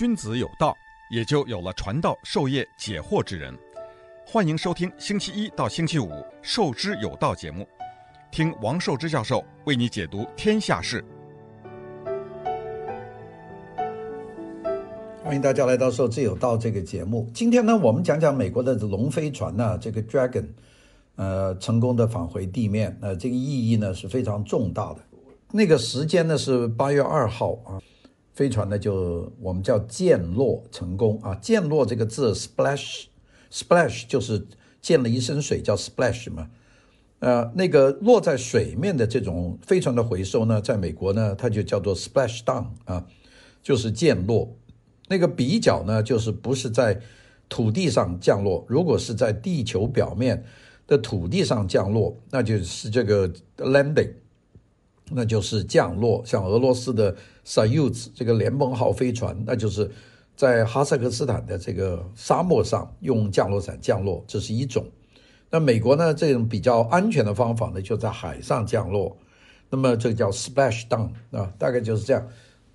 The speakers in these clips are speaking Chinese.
君子有道，也就有了传道授业解惑之人。欢迎收听星期一到星期五《授之有道》节目，听王寿之教授为你解读天下事。欢迎大家来到《授之有道》这个节目。今天呢，我们讲讲美国的龙飞船呢、这个 Dragon，呃，成功的返回地面，呃，这个意义呢是非常重大的。那个时间呢是八月二号啊。飞船呢，就我们叫溅落成功啊。溅落这个字，splash，splash 就是溅了一身水，叫 splash 嘛。呃，那个落在水面的这种飞船的回收呢，在美国呢，它就叫做 splash down 啊，就是溅落。那个比较呢，就是不是在土地上降落，如果是在地球表面的土地上降落，那就是这个 landing。那就是降落，像俄罗斯的 Soyuz 这个联盟号飞船，那就是在哈萨克斯坦的这个沙漠上用降落伞降落，这是一种。那美国呢，这种比较安全的方法呢，就在海上降落，那么这个叫 splash down 啊，大概就是这样。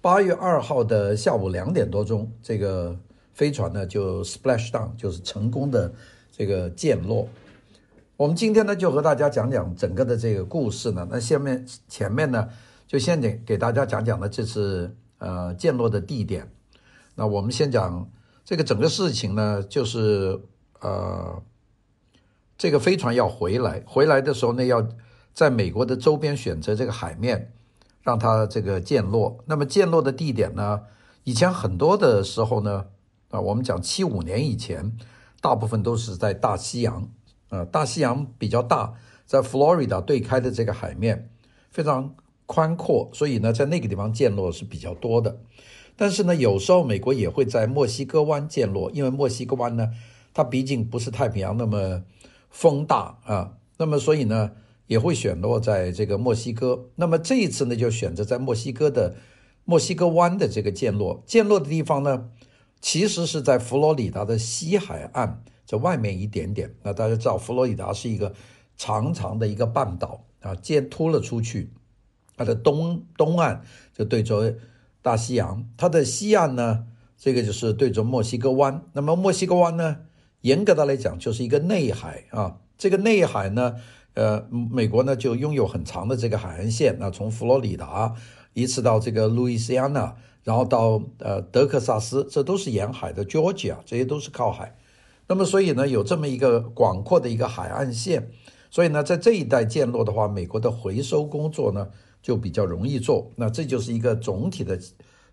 八月二号的下午两点多钟，这个飞船呢就 splash down，就是成功的这个降落。我们今天呢，就和大家讲讲整个的这个故事呢。那下面前面呢，就先给给大家讲讲呢，这是呃降落的地点。那我们先讲这个整个事情呢，就是呃这个飞船要回来，回来的时候呢，要在美国的周边选择这个海面，让它这个降落。那么降落的地点呢，以前很多的时候呢，啊，我们讲七五年以前，大部分都是在大西洋。呃，大西洋比较大，在佛罗里达对开的这个海面非常宽阔，所以呢，在那个地方降落是比较多的。但是呢，有时候美国也会在墨西哥湾降落，因为墨西哥湾呢，它毕竟不是太平洋那么风大啊，那么所以呢，也会选落在这个墨西哥。那么这一次呢，就选择在墨西哥的墨西哥湾的这个降落。降落的地方呢，其实是在佛罗里达的西海岸。在外面一点点，那大家知道，佛罗里达是一个长长的一个半岛啊，尖突了出去。它的东东岸就对着大西洋，它的西岸呢，这个就是对着墨西哥湾。那么墨西哥湾呢，严格的来讲就是一个内海啊。这个内海呢，呃，美国呢就拥有很长的这个海岸线，那从佛罗里达一直到这个路易斯安那，然后到呃德克萨斯，这都是沿海的。Georgia 这些都是靠海。那么，所以呢，有这么一个广阔的一个海岸线，所以呢，在这一带降落的话，美国的回收工作呢就比较容易做。那这就是一个总体的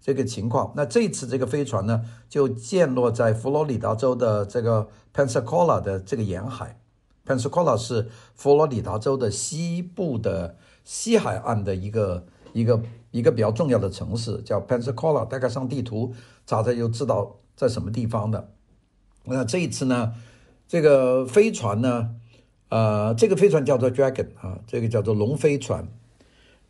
这个情况。那这次这个飞船呢，就降落在佛罗里达州的这个 Pensacola 的这个沿海。Pensacola 是佛罗里达州的西部的西海岸的一个一个一个比较重要的城市，叫 Pensacola。大概上地图查查就知道在什么地方的。那这一次呢，这个飞船呢，呃，这个飞船叫做 Dragon 啊，这个叫做龙飞船。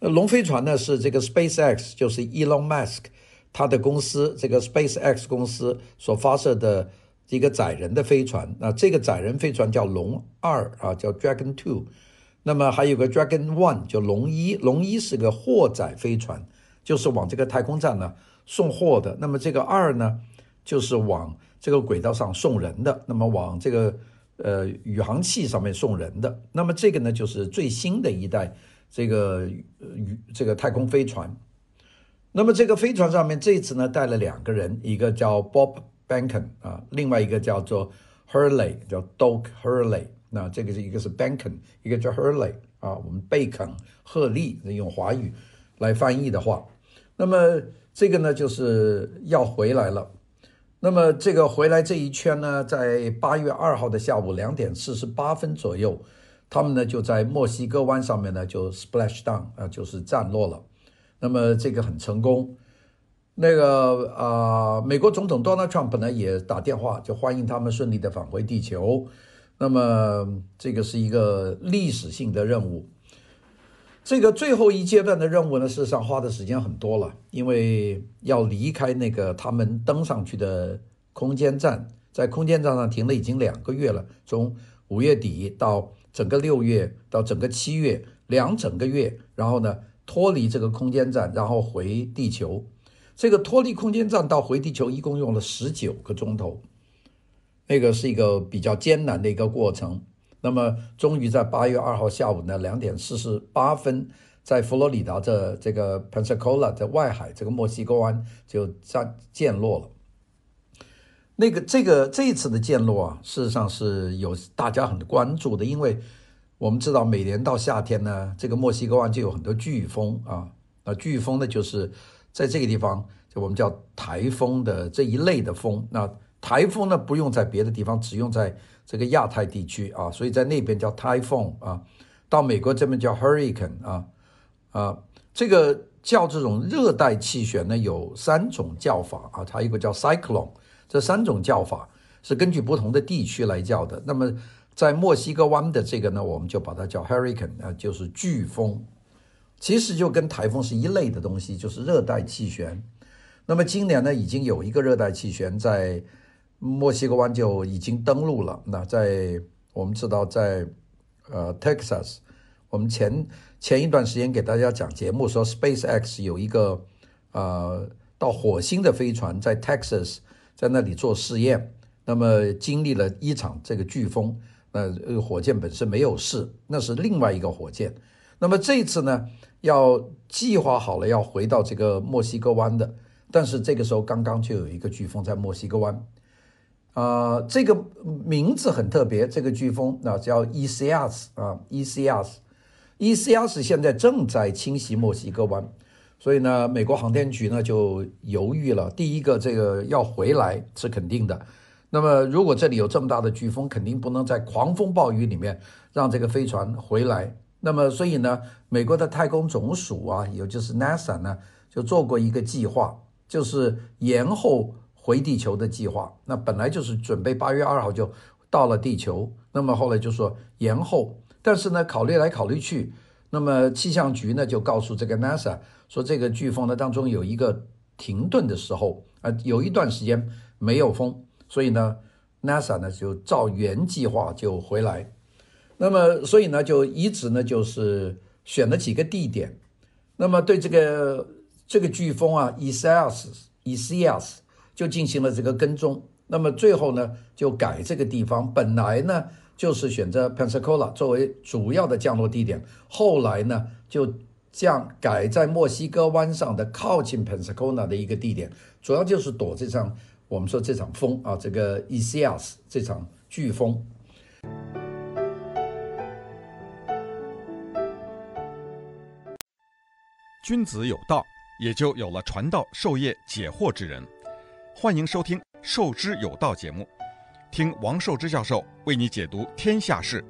那龙飞船呢是这个 SpaceX，就是 Elon Musk 他的公司，这个 SpaceX 公司所发射的一个载人的飞船。那这个载人飞船叫龙二啊，叫 Dragon Two。那么还有个 Dragon One，叫龙一。龙一是个货载飞船，就是往这个太空站呢送货的。那么这个二呢，就是往这个轨道上送人的，那么往这个呃宇航器上面送人的，那么这个呢就是最新的一代这个宇这个太空飞船。那么这个飞船上面这次呢带了两个人，一个叫 Bob Behnken 啊，另外一个叫做 Hurley，叫 Doug Hurley。那这个是一个是 Behnken，一个叫 Hurley 啊，我们贝肯赫利用华语来翻译的话，那么这个呢就是要回来了。那么这个回来这一圈呢，在八月二号的下午两点四十八分左右，他们呢就在墨西哥湾上面呢就 splash down 啊，就是降落了。那么这个很成功。那个啊、美国总统 Donald Trump 呢也打电话就欢迎他们顺利的返回地球。那么这个是一个历史性的任务。这个最后一阶段的任务呢，事实上花的时间很多了，因为要离开那个他们登上去的空间站，在空间站上停了已经两个月了，从五月底到整个六月到整个七月两整个月，然后呢脱离这个空间站，然后回地球。这个脱离空间站到回地球一共用了十九个钟头，那个是一个比较艰难的一个过程。那么，终于在八月二号下午呢两点四十八分，在佛罗里达的这个 Pensacola 的外海这个墨西哥湾就降降落了。那个这个这一次的降落啊，事实上是有大家很关注的，因为我们知道每年到夏天呢，这个墨西哥湾就有很多飓风啊，那飓风呢就是在这个地方，就我们叫台风的这一类的风。那台风呢不用在别的地方，只用在这个亚太地区啊，所以在那边叫 typhoon 啊，到美国这边叫 hurricane 啊啊，这个叫这种热带气旋呢有三种叫法啊，它一个叫 cyclone，这三种叫法是根据不同的地区来叫的。那么在墨西哥湾的这个呢，我们就把它叫 hurricane 啊，就是飓风，其实就跟台风是一类的东西，就是热带气旋。那么今年呢，已经有一个热带气旋在。墨西哥湾就已经登陆了。那在我们知道在，呃 Texas，我们前前一段时间给大家讲节目说，SpaceX 有一个呃到火星的飞船在 Texas，在那里做试验。那么经历了一场这个飓风，那这个，火箭本身没有事，那是另外一个火箭。那么这次呢，要计划好了要回到这个墨西哥湾的，但是这个时候刚刚就有一个飓风在墨西哥湾。啊、呃，这个名字很特别，这个飓风那叫 E C S 啊，E C S，E C S 现在正在侵袭墨西哥湾，所以呢，美国航天局呢就犹豫了。第一个，这个要回来是肯定的。那么，如果这里有这么大的飓风，肯定不能在狂风暴雨里面让这个飞船回来。那么，所以呢，美国的太空总署啊，也就是 NASA 呢，就做过一个计划，就是延后。回地球的计划，那本来就是准备八月二号就到了地球，那么后来就说延后，但是呢，考虑来考虑去，那么气象局呢就告诉这个 NASA 说，这个飓风呢当中有一个停顿的时候啊，有一段时间没有风，所以呢，NASA 呢就照原计划就回来，那么所以呢就一直呢就是选了几个地点，那么对这个这个飓风啊 e s i a s e s i a s。就进行了这个跟踪，那么最后呢，就改这个地方，本来呢就是选择 Pensacola 作为主要的降落地点，后来呢就降改在墨西哥湾上的靠近 Pensacola 的一个地点，主要就是躲这场我们说这场风啊，这个 E C S 这场飓风。君子有道，也就有了传道授业解惑之人。欢迎收听《授之有道》节目，听王寿之教授为你解读天下事。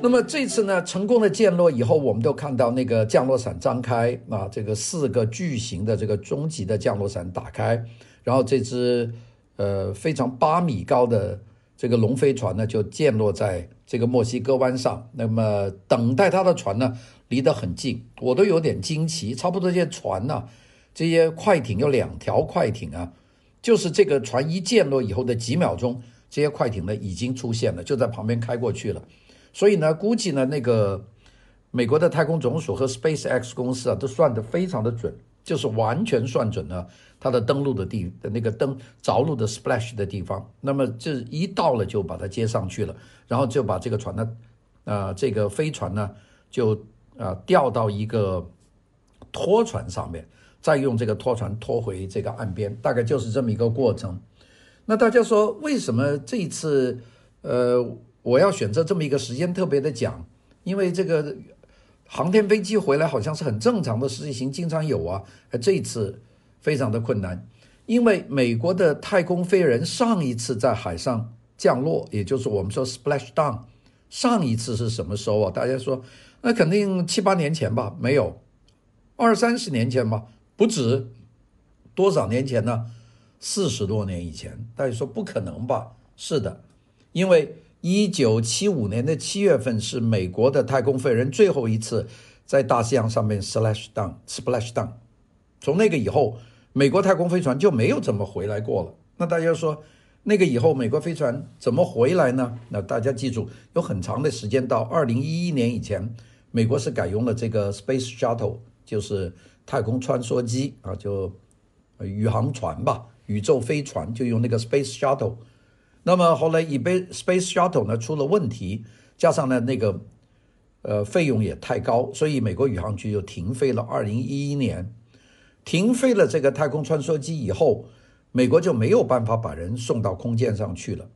那么这次呢，成功的降落以后，我们都看到那个降落伞张开啊，这个四个巨型的这个终极的降落伞打开，然后这只呃非常八米高的这个龙飞船呢，就降落在这个墨西哥湾上。那么等待它的船呢，离得很近，我都有点惊奇。差不多这些船呐、啊，这些快艇有两条快艇啊，就是这个船一降落以后的几秒钟，这些快艇呢已经出现了，就在旁边开过去了。所以呢，估计呢那个美国的太空总署和 SpaceX 公司啊，都算得非常的准，就是完全算准了它的登陆的地的那个登着陆的 splash 的地方。那么这一到了就把它接上去了，然后就把这个船呢，啊、呃，这个飞船呢就。啊，吊到一个拖船上面，再用这个拖船拖回这个岸边，大概就是这么一个过程。那大家说，为什么这一次，呃，我要选择这么一个时间特别的讲？因为这个航天飞机回来好像是很正常的事情，经常有啊。这一次非常的困难，因为美国的太空飞人上一次在海上降落，也就是我们说 splash down，上一次是什么时候啊？大家说。那肯定七八年前吧，没有，二三十年前吧，不止，多少年前呢？四十多年以前。大家说不可能吧？是的，因为一九七五年的七月份是美国的太空飞人最后一次在大西洋上面 splash down，splash down。从那个以后，美国太空飞船就没有怎么回来过了。那大家说，那个以后美国飞船怎么回来呢？那大家记住，有很长的时间到二零一一年以前。美国是改用了这个 Space Shuttle，就是太空穿梭机啊，就宇航船吧，宇宙飞船就用那个 Space Shuttle。那么后来以被 Space Shuttle 呢出了问题，加上呢那个呃费用也太高，所以美国宇航局就停飞了。二零一一年停飞了这个太空穿梭机以后，美国就没有办法把人送到空间上去了。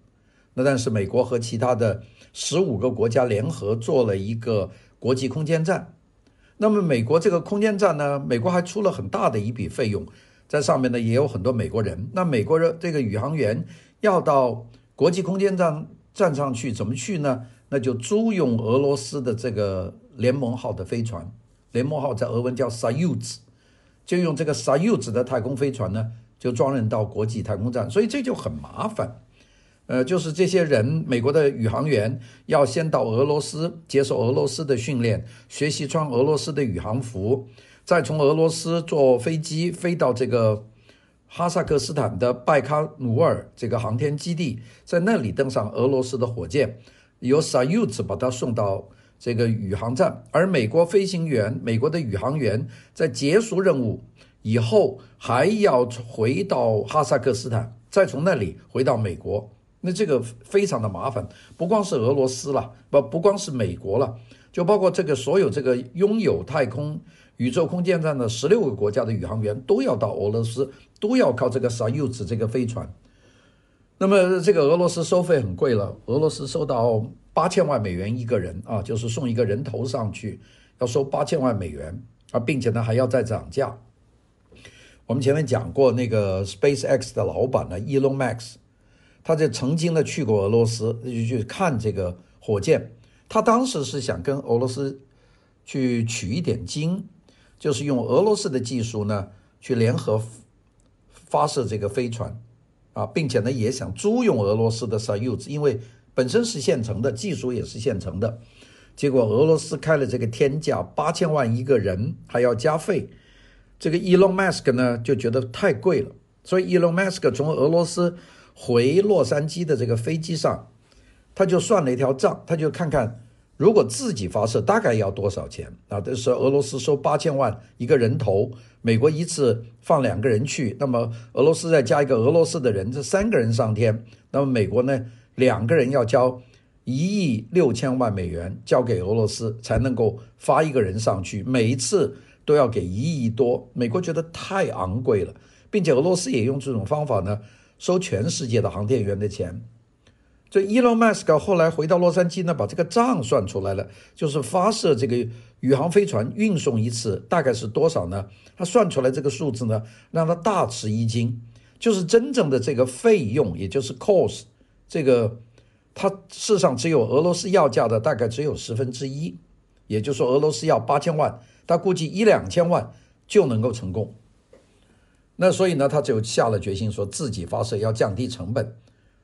那但是美国和其他的十五个国家联合做了一个国际空间站。那么美国这个空间站呢，美国还出了很大的一笔费用，在上面呢也有很多美国人。那美国人这个宇航员要到国际空间站站上去怎么去呢？那就租用俄罗斯的这个联盟号的飞船，联盟号在俄文叫 Soyuz，就用这个 Soyuz 的太空飞船呢，就装人到国际太空站，所以这就很麻烦。呃，就是这些人，美国的宇航员要先到俄罗斯接受俄罗斯的训练，学习穿俄罗斯的宇航服，再从俄罗斯坐飞机飞到这个。哈萨克斯坦的拜卡努尔这个航天基地，在那里登上俄罗斯的火箭，由 Soyuz 把它送到这个宇航站，而美国飞行员、美国的宇航员在结束任务以后，还要回到哈萨克斯坦，再从那里回到美国。那这个非常的麻烦，不光是俄罗斯了，不不光是美国了，就包括这个所有这个拥有太空。宇宙空间站的十六个国家的宇航员都要到俄罗斯，都要靠这个 Soyuz 这个飞船。那么这个俄罗斯收费很贵了，俄罗斯收到八千万美元一个人啊，就是送一个人头上去，要收八千万美元啊，并且呢还要再涨价。我们前面讲过，那个 SpaceX 的老板呢，Elon Musk，他就曾经呢去过俄罗斯，就去看这个火箭。他当时是想跟俄罗斯去取一点经。就是用俄罗斯的技术呢，去联合发射这个飞船，啊，并且呢也想租用俄罗斯的 Soyuz，因为本身是现成的，技术也是现成的。结果俄罗斯开了这个天价，八千万一个人，还要加费。这个 Elon Musk 呢就觉得太贵了，所以 Elon Musk 从俄罗斯回洛杉矶的这个飞机上，他就算了一条账，他就看看。如果自己发射，大概要多少钱啊？这是俄罗斯收八千万一个人头，美国一次放两个人去，那么俄罗斯再加一个俄罗斯的人，这三个人上天，那么美国呢，两个人要交一亿六千万美元交给俄罗斯，才能够发一个人上去，每一次都要给一亿多，美国觉得太昂贵了，并且俄罗斯也用这种方法呢，收全世界的航天员的钱。这伊隆马斯克后来回到洛杉矶呢，把这个账算出来了，就是发射这个宇航飞船运送一次大概是多少呢？他算出来这个数字呢，让他大吃一惊，就是真正的这个费用，也就是 cost，这个他世上只有俄罗斯要价的大概只有十分之一，也就是说俄罗斯要八千万，他估计一两千万就能够成功。那所以呢，他就下了决心，说自己发射要降低成本。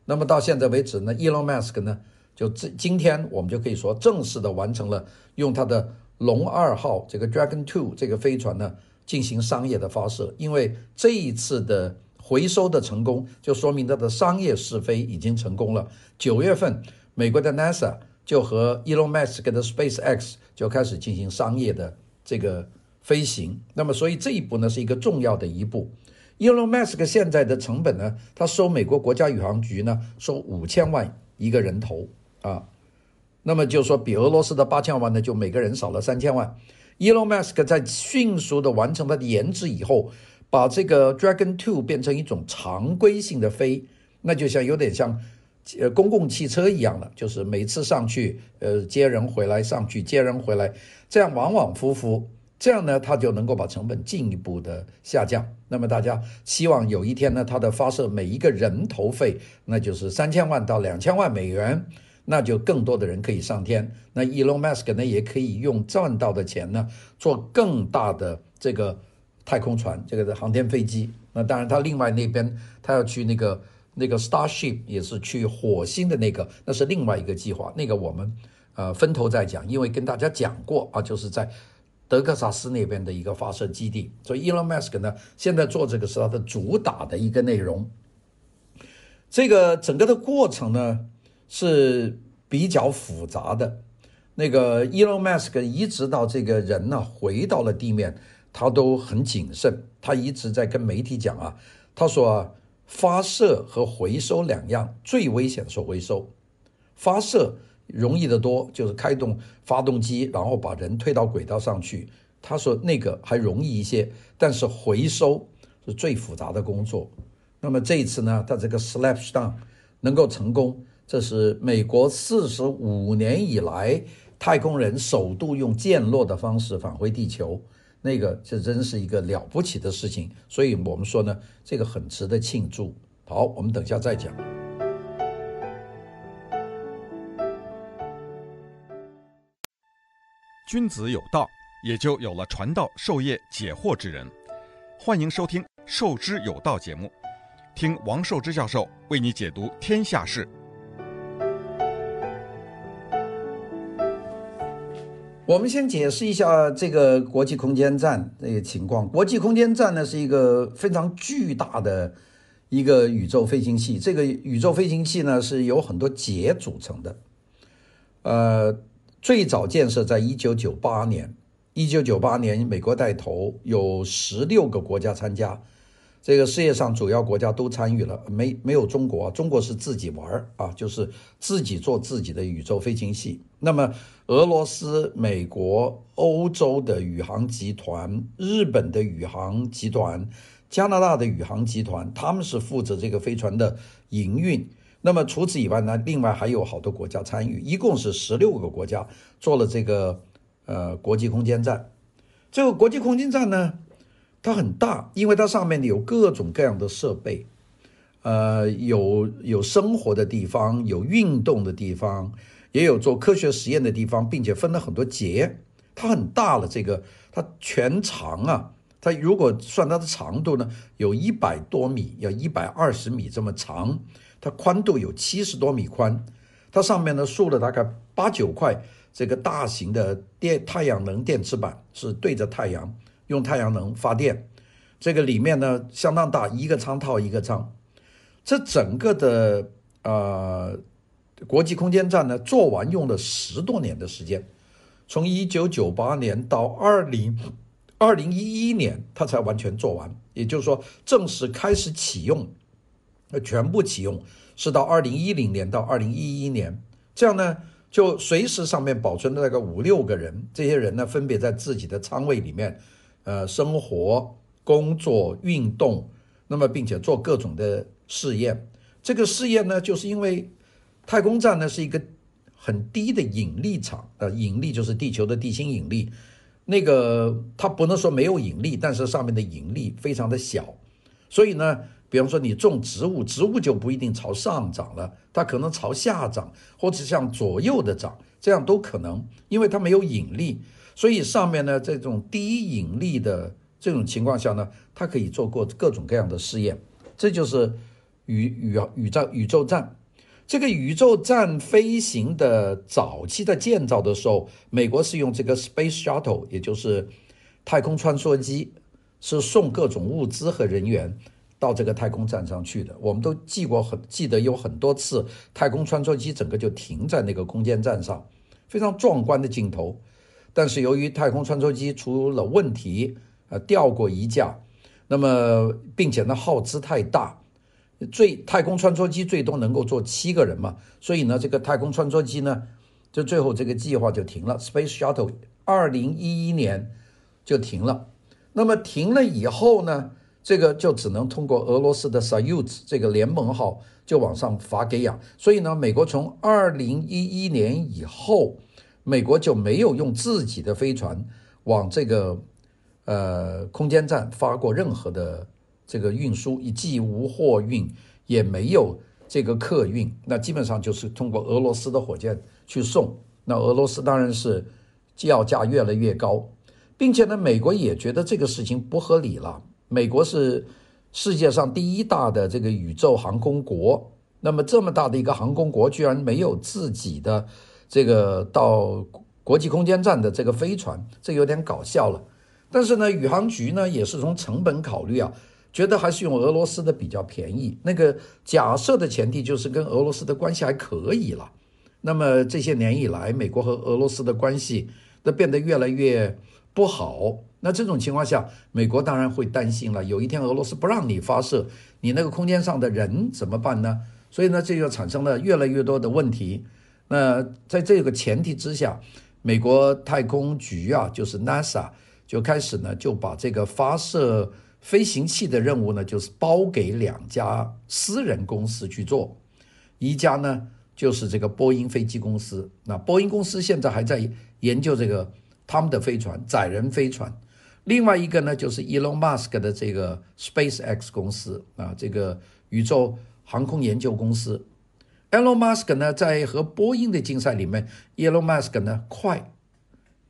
那么到现在为止呢，Elon Musk 呢，就今今天我们就可以说正式的完成了用他的龙二号这个 Dragon Two 这个飞船呢进行商业的发射。因为这一次的回收的成功，就说明他的商业试飞已经成功了。九月份，美国的 NASA 就和 Elon Musk 的 SpaceX 就开始进行商业的这个飞行。那么，所以这一步呢是一个重要的一步。Elon Musk 现在的成本呢，他收美国国家宇航局呢收五千万一个人头啊，那么就说比俄罗斯的八千万呢就每个人少了三千万。Elon Musk 在迅速的完成他的研制以后，把这个 Dragon Two 变成一种常规性的飞，那就像有点像呃公共汽车一样的，就是每次上去呃接人回来，上去接人回来，这样往往复复。这样呢，它就能够把成本进一步的下降。那么大家希望有一天呢，它的发射每一个人头费，那就是三千万到两千万美元，那就更多的人可以上天。那 Elon Musk 呢，也可以用赚到的钱呢，做更大的这个太空船，这个的航天飞机。那当然，他另外那边他要去那个那个 Starship，也是去火星的那个，那是另外一个计划。那个我们呃分头再讲，因为跟大家讲过啊，就是在。德克萨斯那边的一个发射基地，所以 Elon Musk 呢，现在做这个是他的主打的一个内容。这个整个的过程呢是比较复杂的。那个 Elon Musk 一直到这个人呢回到了地面，他都很谨慎。他一直在跟媒体讲啊，他说，发射和回收两样最危险是回收，发射容易得多，就是开动发动机，然后把人推到轨道上去。他说那个还容易一些，但是回收是最复杂的工作。那么这一次呢，他这个 Slapshot 能够成功，这是美国四十五年以来太空人首度用降落的方式返回地球，那个这真是一个了不起的事情。所以我们说呢，这个很值得庆祝。好，我们等下再讲。君子有道。也就有了传道授业解惑之人。欢迎收听《授之有道》节目，听王寿之教授为你解读天下事。我们先解释一下这个国际空间站这个情况。国际空间站呢是一个非常巨大的一个宇宙飞行器，这个宇宙飞行器呢是由很多节组成的。呃，最早建设在一九九八年。一九九八年，美国带头，有十六个国家参加。这个世界上主要国家都参与了，没没有中国，中国是自己玩儿啊，就是自己做自己的宇宙飞行器。那么，俄罗斯、美国、欧洲的宇航集团、日本的宇航集团、加拿大的宇航集团，他们是负责这个飞船的营运。那么除此以外呢，另外还有好多国家参与，一共是十六个国家做了这个。呃，国际空间站，这个国际空间站呢，它很大，因为它上面有各种各样的设备，呃，有有生活的地方，有运动的地方，也有做科学实验的地方，并且分了很多节，它很大了。这个它全长啊，它如果算它的长度呢，有一百多米，要一百二十米这么长，它宽度有七十多米宽，它上面呢竖了大概八九块。这个大型的电太阳能电池板是对着太阳，用太阳能发电。这个里面呢相当大，一个舱套一个舱。这整个的呃国际空间站呢做完用了十多年的时间，从一九九八年到二零二零一一年，它才完全做完。也就是说，正式开始启用，那全部启用是到二零一零年到二零一一年。这样呢。就随时上面保存了那个五六个人，这些人呢分别在自己的舱位里面，呃，生活、工作、运动，那么并且做各种的试验。这个试验呢，就是因为太空站呢是一个很低的引力场，呃，引力就是地球的地心引力，那个它不能说没有引力，但是上面的引力非常的小，所以呢。比方说，你种植物，植物就不一定朝上长了，它可能朝下长，或者向左右的长，这样都可能，因为它没有引力，所以上面呢，这种低引力的这种情况下呢，它可以做过各种各样的试验。这就是宇宇宇宙宇宙站。这个宇宙站飞行的早期的建造的时候，美国是用这个 Space Shuttle，也就是太空穿梭机，是送各种物资和人员。到这个太空站上去的，我们都记过很记得有很多次太空穿梭机整个就停在那个空间站上，非常壮观的镜头。但是由于太空穿梭机出了问题，呃，掉过一架，那么并且呢耗资太大，最太空穿梭机最多能够坐七个人嘛，所以呢这个太空穿梭机呢就最后这个计划就停了，Space Shuttle 二零一一年就停了。那么停了以后呢？这个就只能通过俄罗斯的 Soyuz 这个联盟号就往上发给氧，所以呢，美国从二零一一年以后，美国就没有用自己的飞船往这个呃空间站发过任何的这个运输，既无货运，也没有这个客运，那基本上就是通过俄罗斯的火箭去送。那俄罗斯当然是要价越来越高，并且呢，美国也觉得这个事情不合理了。美国是世界上第一大的这个宇宙航空国，那么这么大的一个航空国，居然没有自己的这个到国际空间站的这个飞船，这有点搞笑了。但是呢，宇航局呢也是从成本考虑啊，觉得还是用俄罗斯的比较便宜。那个假设的前提就是跟俄罗斯的关系还可以了。那么这些年以来，美国和俄罗斯的关系都变得越来越不好。那这种情况下，美国当然会担心了。有一天俄罗斯不让你发射，你那个空间上的人怎么办呢？所以呢，这就产生了越来越多的问题。那在这个前提之下，美国太空局啊，就是 NASA 就开始呢，就把这个发射飞行器的任务呢，就是包给两家私人公司去做。一家呢，就是这个波音飞机公司。那波音公司现在还在研究这个他们的飞船，载人飞船。另外一个呢，就是 Elon Musk 的这个 SpaceX 公司啊，这个宇宙航空研究公司。Elon Musk 呢，在和波音的竞赛里面，Elon Musk 呢快，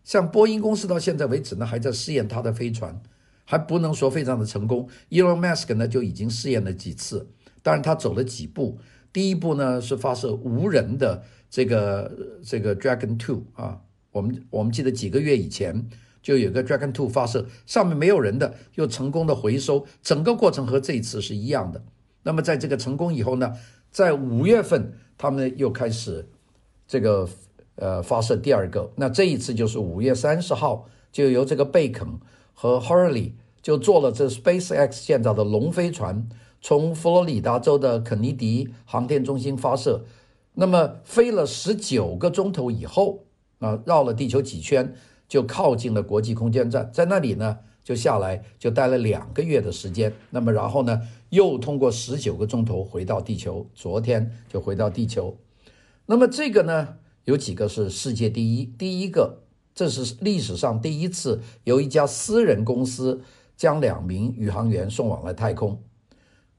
像波音公司到现在为止呢，还在试验它的飞船，还不能说非常的成功。Elon Musk 呢就已经试验了几次，当然他走了几步。第一步呢是发射无人的这个这个 Dragon Two 啊，我们我们记得几个月以前。就有个 Dragon Two 发射，上面没有人的，又成功的回收，整个过程和这一次是一样的。那么在这个成功以后呢，在五月份他们又开始这个呃发射第二个，那这一次就是五月三十号，就由这个贝肯和 Hurley 就坐了这 SpaceX 建造的龙飞船，从佛罗里达州的肯尼迪航天中心发射，那么飞了十九个钟头以后啊，绕了地球几圈。就靠近了国际空间站，在那里呢，就下来就待了两个月的时间。那么然后呢，又通过十九个钟头回到地球。昨天就回到地球。那么这个呢，有几个是世界第一。第一个，这是历史上第一次由一家私人公司将两名宇航员送往了太空。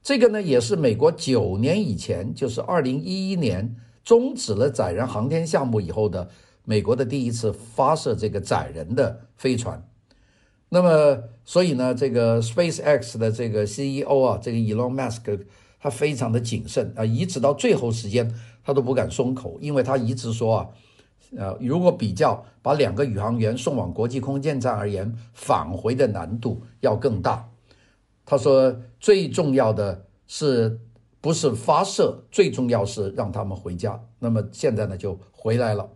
这个呢，也是美国九年以前，就是二零一一年终止了载人航天项目以后的。美国的第一次发射这个载人的飞船，那么所以呢，这个 SpaceX 的这个 CEO 啊，这个 Elon Musk 他非常的谨慎啊，一直到最后时间他都不敢松口，因为他一直说啊，呃，如果比较把两个宇航员送往国际空间站而言，返回的难度要更大。他说最重要的是不是发射，最重要是让他们回家。那么现在呢，就回来了。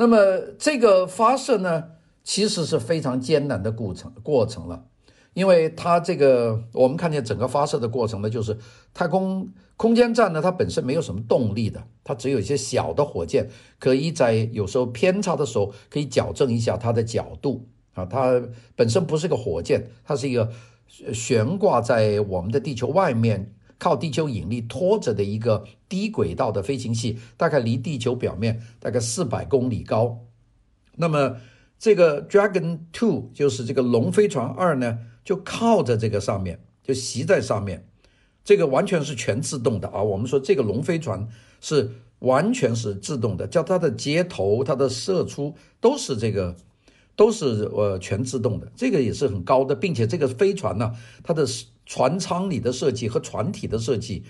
那么这个发射呢，其实是非常艰难的过程过程了，因为它这个我们看见整个发射的过程呢，就是太空空间站呢，它本身没有什么动力的，它只有一些小的火箭，可以在有时候偏差的时候可以矫正一下它的角度啊，它本身不是个火箭，它是一个悬挂在我们的地球外面。靠地球引力拖着的一个低轨道的飞行器，大概离地球表面大概四百公里高。那么这个 Dragon Two 就是这个龙飞船二呢，就靠着这个上面，就骑在上面。这个完全是全自动的啊！我们说这个龙飞船是完全是自动的，叫它的接头、它的射出都是这个，都是呃全自动的。这个也是很高的，并且这个飞船呢，它的。船舱里的设计和船体的设计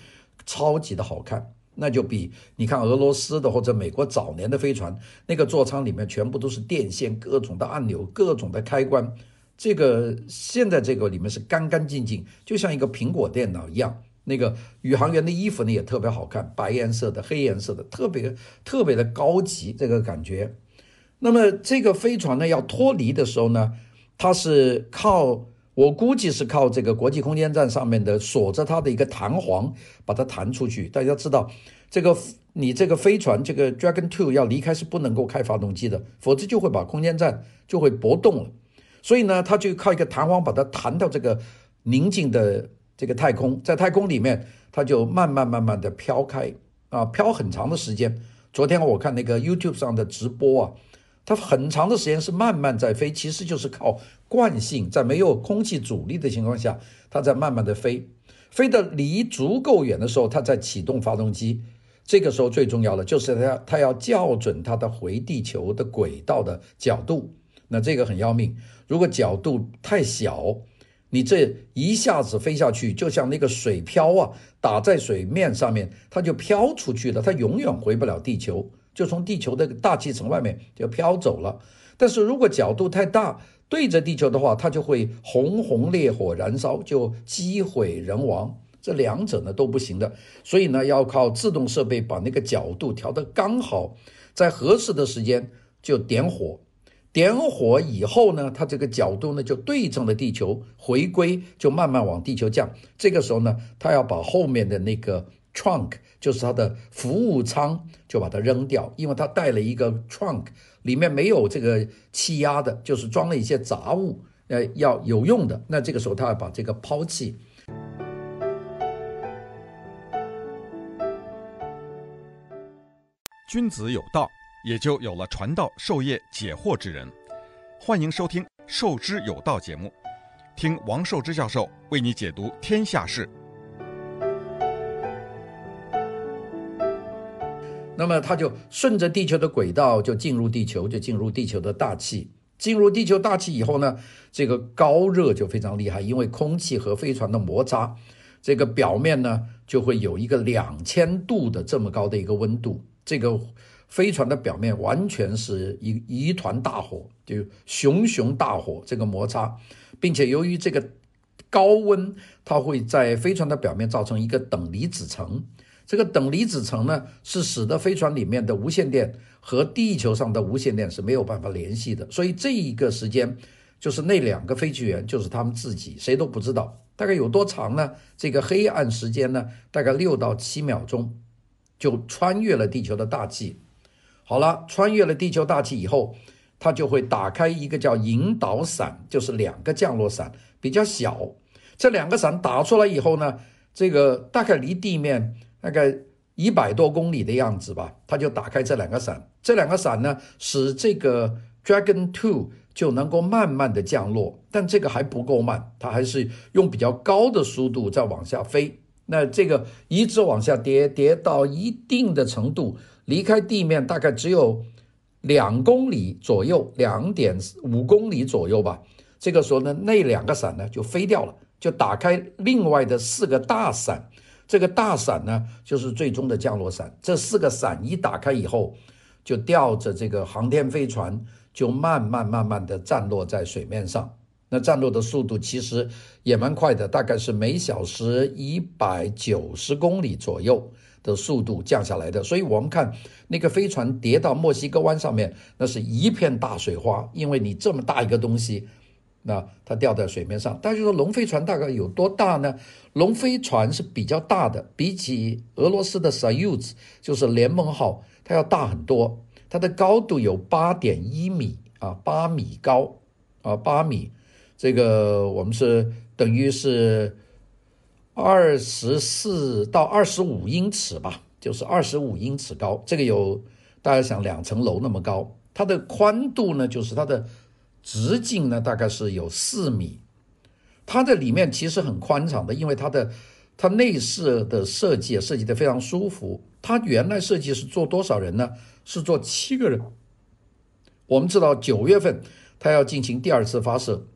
超级的好看，那就比你看俄罗斯的或者美国早年的飞船，那个座舱里面全部都是电线、各种的按钮、各种的开关。这个现在这个里面是干干净净，就像一个苹果电脑一样。那个宇航员的衣服呢也特别好看，白颜色的、黑颜色的，特别特别的高级，这个感觉。那么这个飞船呢要脱离的时候呢，它是靠。我估计是靠这个国际空间站上面的锁着它的一个弹簧，把它弹出去。大家知道，这个你这个飞船这个 Dragon Two 要离开是不能够开发动机的，否则就会把空间站就会搏动了。所以呢，它就靠一个弹簧把它弹到这个宁静的这个太空，在太空里面，它就慢慢慢慢的飘开啊，飘很长的时间。昨天我看那个 YouTube 上的直播啊。它很长的时间是慢慢在飞，其实就是靠惯性，在没有空气阻力的情况下，它在慢慢的飞，飞得离足够远的时候，它在启动发动机。这个时候最重要的就是它它要校准它的回地球的轨道的角度，那这个很要命。如果角度太小，你这一下子飞下去，就像那个水漂啊，打在水面上面，它就飘出去了，它永远回不了地球。就从地球的大气层外面就飘走了，但是如果角度太大，对着地球的话，它就会红红烈火燃烧，就机毁人亡这两者呢都不行的，所以呢要靠自动设备把那个角度调得刚好，在合适的时间就点火，点火以后呢，它这个角度呢就对正了地球，回归就慢慢往地球降。这个时候呢，它要把后面的那个 trunk，就是它的服务舱，就把它扔掉，因为它带了一个 trunk，里面没有这个气压的，就是装了一些杂物，呃，要有用的。那这个时候他要把这个抛弃。君子有道，也就有了传道授业解惑之人。欢迎收听《授之有道》节目，听王寿之教授为你解读天下事。那么，它就顺着地球的轨道就进入地球，就进入地球的大气。进入地球大气以后呢，这个高热就非常厉害，因为空气和飞船的摩擦，这个表面呢就会有一个两千度的这么高的一个温度。这个飞船的表面完全是一一团大火，就熊熊大火，这个摩擦，并且由于这个高温，它会在飞船的表面造成一个等离子层。这个等离子层呢，是使得飞船里面的无线电和地球上的无线电是没有办法联系的。所以这一个时间，就是那两个飞行员，就是他们自己，谁都不知道，大概有多长呢？这个黑暗时间呢，大概六到七秒钟。就穿越了地球的大气，好了，穿越了地球大气以后，它就会打开一个叫引导伞，就是两个降落伞，比较小。这两个伞打出来以后呢，这个大概离地面大概一百多公里的样子吧，它就打开这两个伞。这两个伞呢，使这个 Dragon Two 就能够慢慢的降落，但这个还不够慢，它还是用比较高的速度在往下飞。那这个一直往下跌，跌到一定的程度，离开地面大概只有两公里左右，两点五公里左右吧。这个时候呢，那两个伞呢就飞掉了，就打开另外的四个大伞。这个大伞呢就是最终的降落伞。这四个伞一打开以后，就吊着这个航天飞船，就慢慢慢慢的降落在水面上。那降落的速度其实也蛮快的，大概是每小时一百九十公里左右的速度降下来的。所以我们看那个飞船跌到墨西哥湾上面，那是一片大水花，因为你这么大一个东西，那它掉在水面上。大家说龙飞船大概有多大呢？龙飞船是比较大的，比起俄罗斯的 Soyuz 就是联盟号，它要大很多。它的高度有八点一米啊，八米高啊，八米。这个我们是等于是二十四到二十五英尺吧，就是二十五英尺高。这个有大家想两层楼那么高。它的宽度呢，就是它的直径呢，大概是有四米。它的里面其实很宽敞的，因为它的它内饰的设计设计得非常舒服。它原来设计是坐多少人呢？是坐七个人。我们知道九月份它要进行第二次发射。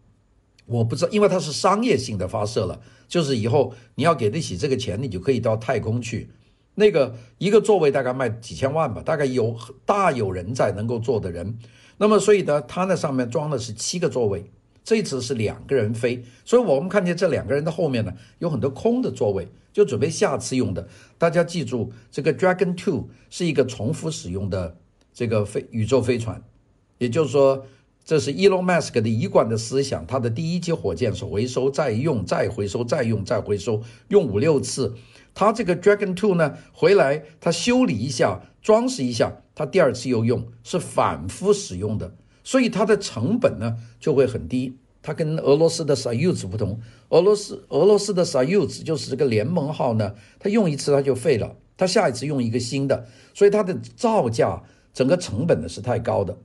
我不知道，因为它是商业性的发射了，就是以后你要给得起这个钱，你就可以到太空去。那个一个座位大概卖几千万吧，大概有大有人在能够坐的人。那么所以呢，它那上面装的是七个座位，这次是两个人飞，所以我们看见这两个人的后面呢，有很多空的座位，就准备下次用的。大家记住，这个 Dragon Two 是一个重复使用的这个飞宇宙飞船，也就是说。这是 Elon Musk 的一贯的思想，他的第一级火箭是回收再用再回收再用再回收，用五六次。他这个 Dragon Two 呢，回来他修理一下，装饰一下，他第二次又用，是反复使用的，所以它的成本呢就会很低。它跟俄罗斯的 Soyuz 不同，俄罗斯俄罗斯的 Soyuz 就是这个联盟号呢，它用一次它就废了，它下一次用一个新的，所以它的造价整个成本呢是太高的。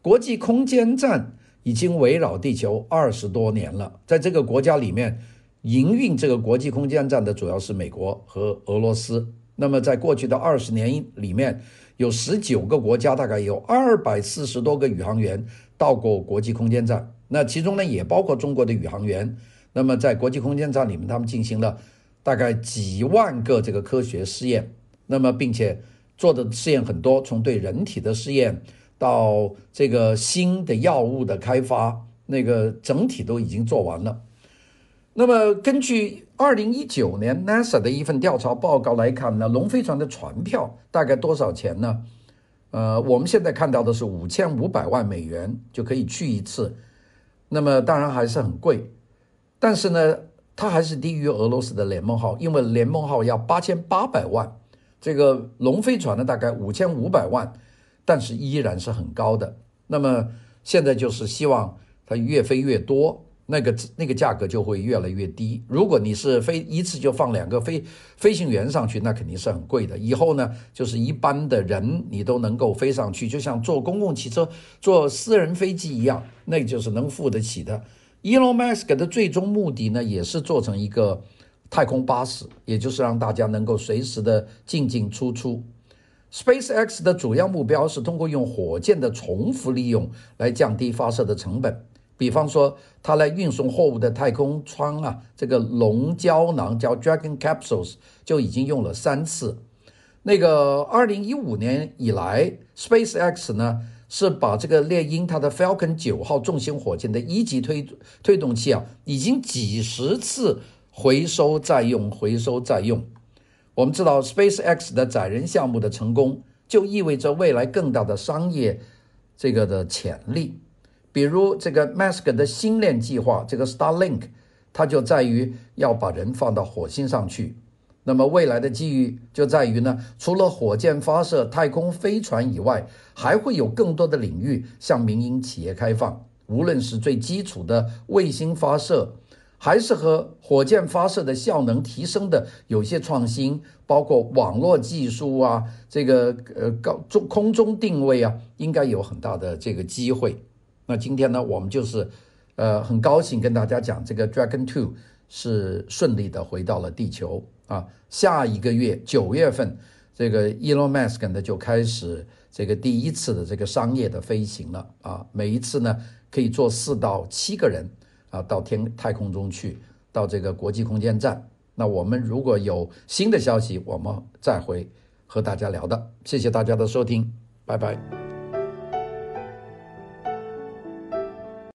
国际空间站已经围绕地球二十多年了，在这个国家里面，营运这个国际空间站的主要是美国和俄罗斯。那么，在过去的二十年里面，有十九个国家，大概有二百四十多个宇航员到过国际空间站。那其中呢，也包括中国的宇航员。那么，在国际空间站里面，他们进行了大概几万个这个科学试验。那么，并且做的试验很多，从对人体的试验。到这个新的药物的开发，那个整体都已经做完了。那么根据二零一九年 NASA 的一份调查报告来看呢，龙飞船的船票大概多少钱呢？呃，我们现在看到的是五千五百万美元就可以去一次，那么当然还是很贵，但是呢，它还是低于俄罗斯的联盟号，因为联盟号要八千八百万，这个龙飞船呢大概五千五百万，但是依然是很高的。那么现在就是希望它越飞越多。那个那个价格就会越来越低。如果你是飞一次就放两个飞飞行员上去，那肯定是很贵的。以后呢，就是一般的人你都能够飞上去，就像坐公共汽车、坐私人飞机一样，那就是能付得起的。Elon Musk 的最终目的呢，也是做成一个太空巴士，也就是让大家能够随时的进进出出。SpaceX 的主要目标是通过用火箭的重复利用来降低发射的成本。比方说，它来运送货物的太空舱啊，这个龙胶囊叫 Dragon Capsules 就已经用了三次。那个二零一五年以来，SpaceX 呢是把这个猎鹰它的 Falcon 九号重型火箭的一级推推动器啊，已经几十次回收再用，回收再用。我们知道 SpaceX 的载人项目的成功，就意味着未来更大的商业这个的潜力。比如这个 Musk 的星链计划，这个 Starlink，它就在于要把人放到火星上去。那么未来的机遇就在于呢，除了火箭发射、太空飞船以外，还会有更多的领域向民营企业开放。无论是最基础的卫星发射，还是和火箭发射的效能提升的有些创新，包括网络技术啊，这个呃高中空中定位啊，应该有很大的这个机会。那今天呢，我们就是，呃，很高兴跟大家讲，这个 Dragon Two 是顺利的回到了地球啊。下一个月九月份，这个 Elon Musk 呢就开始这个第一次的这个商业的飞行了啊。每一次呢可以坐四到七个人啊到天太空中去，到这个国际空间站。那我们如果有新的消息，我们再会和大家聊的。谢谢大家的收听，拜拜。